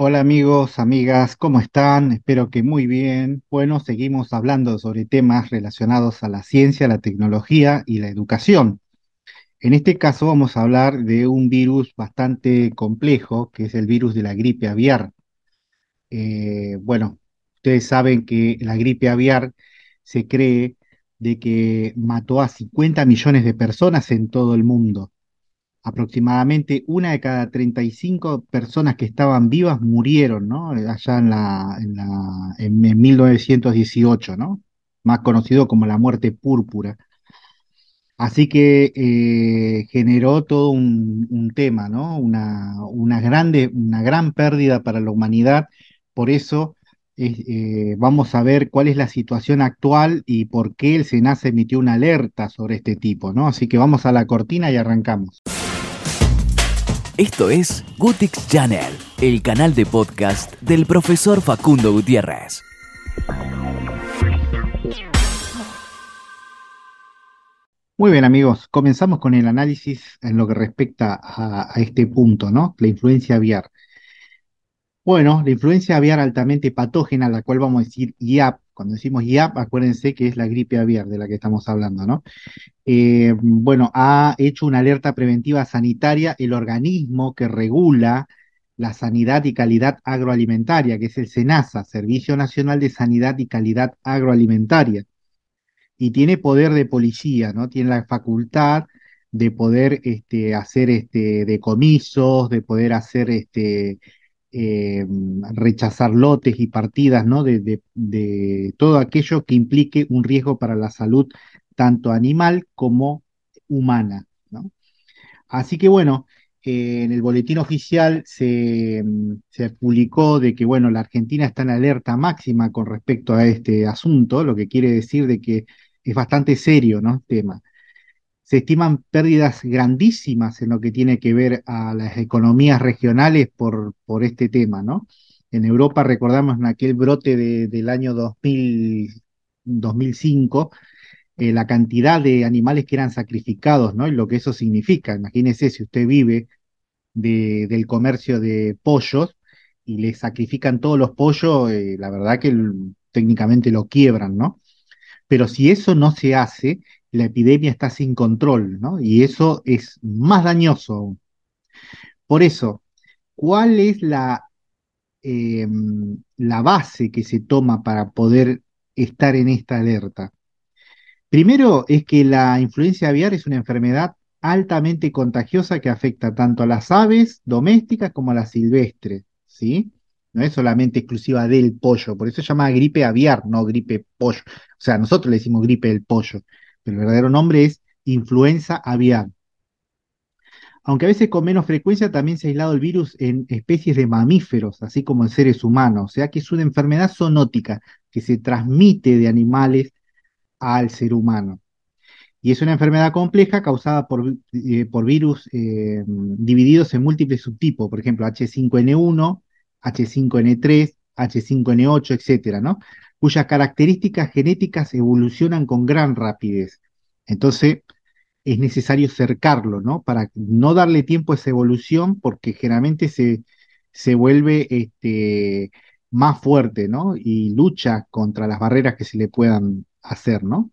Hola amigos, amigas, ¿cómo están? Espero que muy bien. Bueno, seguimos hablando sobre temas relacionados a la ciencia, la tecnología y la educación. En este caso vamos a hablar de un virus bastante complejo, que es el virus de la gripe aviar. Eh, bueno, ustedes saben que la gripe aviar se cree de que mató a 50 millones de personas en todo el mundo aproximadamente una de cada 35 personas que estaban vivas murieron, ¿no? Allá en la, en la, en, 1918, ¿no? Más conocido como la muerte púrpura. Así que eh, generó todo un, tema, ¿no? Una, una, grande, una gran pérdida para la humanidad. Por eso eh, vamos a ver cuál es la situación actual y por qué el SENASA emitió una alerta sobre este tipo, ¿no? Así que vamos a la cortina y arrancamos. Esto es Gutix Channel, el canal de podcast del profesor Facundo Gutiérrez. Muy bien amigos, comenzamos con el análisis en lo que respecta a, este punto, ¿no? La influencia aviar. Bueno, la influencia aviar altamente patógena, la cual vamos a decir IAP, cuando decimos IAP, acuérdense que es la gripe aviar de la que estamos hablando, ¿no? Eh, bueno, ha hecho una alerta preventiva sanitaria el organismo que regula la sanidad y calidad agroalimentaria, que es el SENASA, Servicio Nacional de Sanidad y Calidad Agroalimentaria. Y tiene poder de policía, ¿no? Tiene la facultad de poder este, hacer este, decomisos, de poder hacer este, eh, rechazar lotes y partidas, ¿no? De, todo aquello que implique un riesgo para la salud tanto animal como humana, ¿no? Así que bueno, eh, en el boletín oficial se, se, publicó de que, bueno, la Argentina está en alerta máxima con respecto a este asunto, lo que quiere decir de que es bastante serio, ¿no? El tema se estiman pérdidas grandísimas en lo que tiene que ver a las economías regionales por, por este tema, ¿no? En Europa, recordamos en aquel brote del año 2000, 2005, eh, la cantidad de animales que eran sacrificados, ¿no? Y lo que eso significa. Imagínese si usted vive del comercio de pollos y le sacrifican todos los pollos, eh, la verdad que técnicamente lo quiebran, ¿no? Pero si eso no se hace, la epidemia está sin control, ¿no? Y eso es más dañoso aún. Por eso, ¿cuál es la, em, la base que se toma para poder estar en esta alerta? Primero es que la influencia aviar es una enfermedad altamente contagiosa que afecta tanto a las aves domésticas como a las silvestres, ¿sí? No es solamente exclusiva del pollo, por eso se llama gripe aviar, no gripe pollo. O sea, nosotros le decimos gripe del pollo, el verdadero nombre es influenza aviar. Aunque a veces con menos frecuencia también se ha aislado el virus en especies de mamíferos, así como en seres humanos, o sea que es una enfermedad zoonótica que se transmite de animales al ser humano. Y es una enfermedad compleja causada por, eh, por virus eh, divididos en múltiples subtipos, por ejemplo, H5N1, H5N3, H5N8, etcétera, ¿no? Cuyas características genéticas evolucionan con gran rapidez. Entonces, es necesario cercarlo, ¿no? Para no darle tiempo a esa evolución, porque generalmente se, se vuelve este, más fuerte, ¿no? Y lucha contra las barreras que se le puedan hacer, ¿no?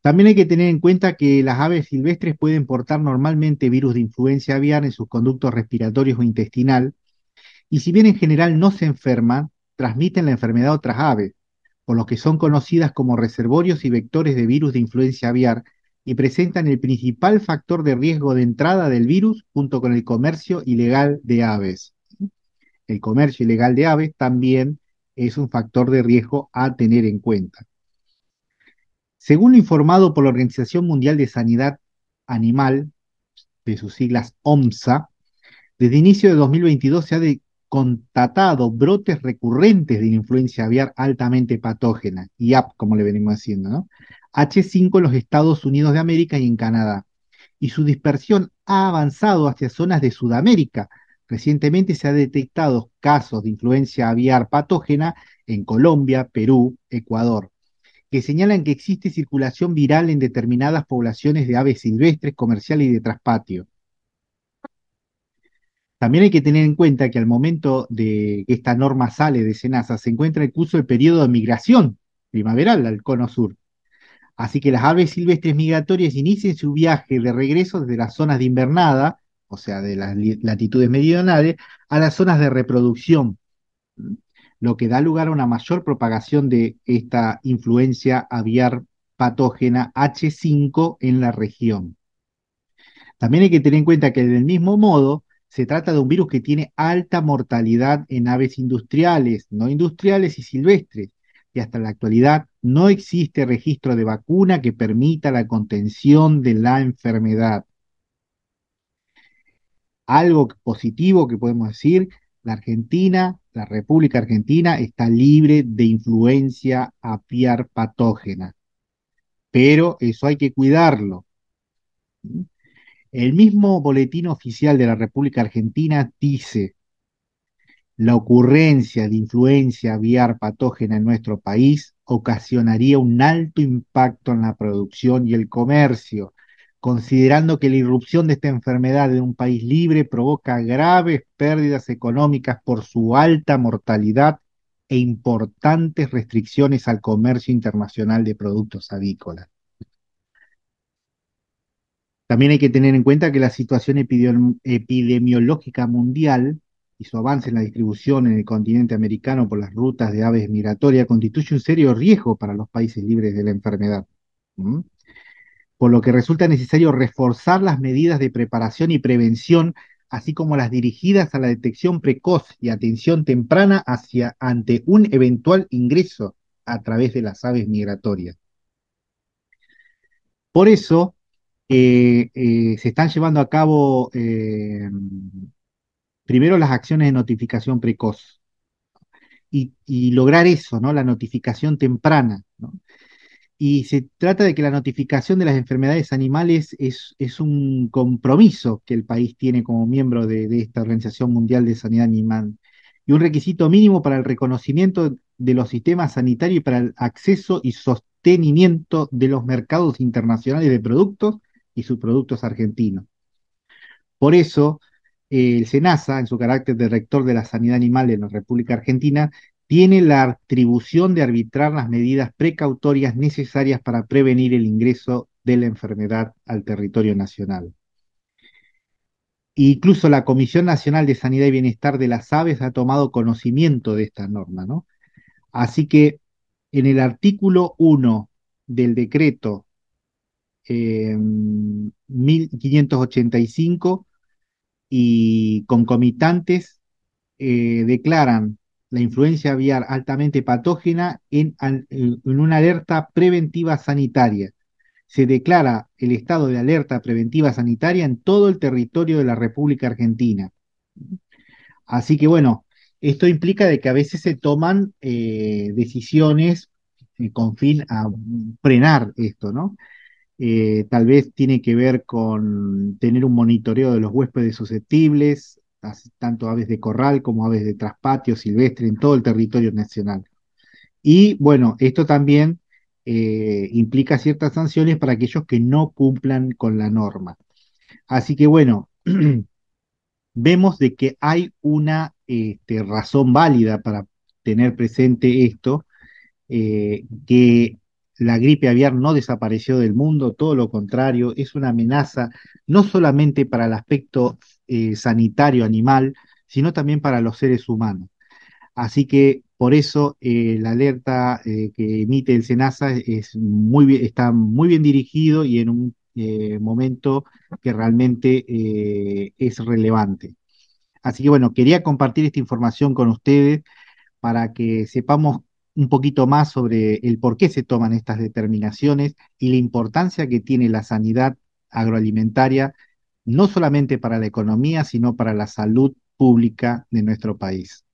También hay que tener en cuenta que las aves silvestres pueden portar normalmente virus de influencia aviar en sus conductos respiratorios o intestinal, y si bien en general no se enferman, transmiten la enfermedad a otras aves, por lo que son conocidas como reservorios y vectores de virus de influencia aviar y presentan el principal factor de riesgo de entrada del virus junto con el comercio ilegal de aves. El comercio ilegal de aves también es un factor de riesgo a tener en cuenta. Según lo informado por la Organización Mundial de Sanidad Animal, de sus siglas OMSA, desde inicio de 2022 se ha, de, constatado brotes recurrentes de influencia aviar altamente patógena, IAP, como le venimos haciendo, ¿no? H5 en los Estados Unidos de América y en Canadá. Y su dispersión ha avanzado hacia zonas de Sudamérica. Recientemente se han detectado casos de influencia aviar patógena en Colombia, Perú, Ecuador, que señalan que existe circulación viral en determinadas poblaciones de aves silvestres, comerciales y de traspatio También hay que tener en cuenta que al momento de que esta norma sale de Senasa, se encuentra en curso el periodo de migración primaveral al cono sur. Así que las aves silvestres migratorias inician su viaje de regreso desde las zonas de invernada, o sea, de las latitudes meridionales, a las zonas de reproducción, lo que da lugar a una mayor propagación de esta influencia aviar patógena H5 en la región. También hay que tener en cuenta que del mismo modo se trata de un virus que tiene alta mortalidad en aves industriales, no industriales y silvestres, y hasta la actualidad no existe registro de vacuna que permita la contención de la enfermedad. Algo positivo que podemos decir, la Argentina, la República Argentina está libre de influencia apiar patógena, pero eso hay que cuidarlo. El mismo boletín oficial de la República Argentina dice, la ocurrencia de influencia aviar patógena en nuestro país ocasionaría un alto impacto en la producción y el comercio, considerando que la irrupción de esta enfermedad en un país libre provoca graves pérdidas económicas por su alta mortalidad e importantes restricciones al comercio internacional de productos avícolas. También hay que tener en cuenta que la situación epidemiológica mundial y su avance en la distribución en el continente americano por las rutas de aves migratorias constituye un serio riesgo para los países libres de la enfermedad. Por lo que resulta necesario reforzar las medidas de preparación y prevención, así como las dirigidas a la detección precoz y atención temprana hacia ante un eventual ingreso a través de las aves migratorias. Por eso, eh, eh, se están llevando a cabo eh, primero las acciones de notificación precoz y, lograr eso, ¿no? La notificación temprana, Y se trata de que la notificación de las enfermedades animales es, un compromiso que el país tiene como miembro de, de esta Organización Mundial de Sanidad Animal y un requisito mínimo para el reconocimiento de los sistemas sanitarios y para el acceso y sostenimiento de los mercados internacionales de productos y sus productos argentinos. Por eso, el SENASA, en su carácter de rector de la sanidad animal en la República Argentina, tiene la atribución de arbitrar las medidas precautorias necesarias para prevenir el ingreso de la enfermedad al territorio nacional. Incluso la Comisión Nacional de Sanidad y Bienestar de las Aves ha tomado conocimiento de esta norma, ¿no? Así que en el artículo 1 del decreto 1585 eh, y concomitantes eh, declaran la influencia aviar altamente patógena en, una alerta preventiva sanitaria. Se declara el estado de alerta preventiva sanitaria en todo el territorio de la República Argentina. Así que bueno, esto implica de que a veces se toman eh, decisiones con fin a frenar esto, ¿no? Eh, tal vez tiene que ver con tener un monitoreo de los huéspedes susceptibles, tanto aves de corral como aves de traspatio silvestre en todo el territorio nacional. Y bueno, esto también eh, implica ciertas sanciones para aquellos que no cumplan con la norma. Así que bueno, vemos de que hay una este, razón válida para tener presente esto, eh, que la gripe aviar no desapareció del mundo, todo lo contrario, es una amenaza no solamente para el aspecto eh, sanitario animal, sino también para los seres humanos. Así que por eso eh, la alerta eh, que emite el SENASA es muy está muy bien dirigido y en un momento que realmente es relevante. Así que bueno, quería compartir esta información con ustedes para que sepamos un poquito más sobre el por qué se toman estas determinaciones y la importancia que tiene la sanidad agroalimentaria, no solamente para la economía, sino para la salud pública de nuestro país.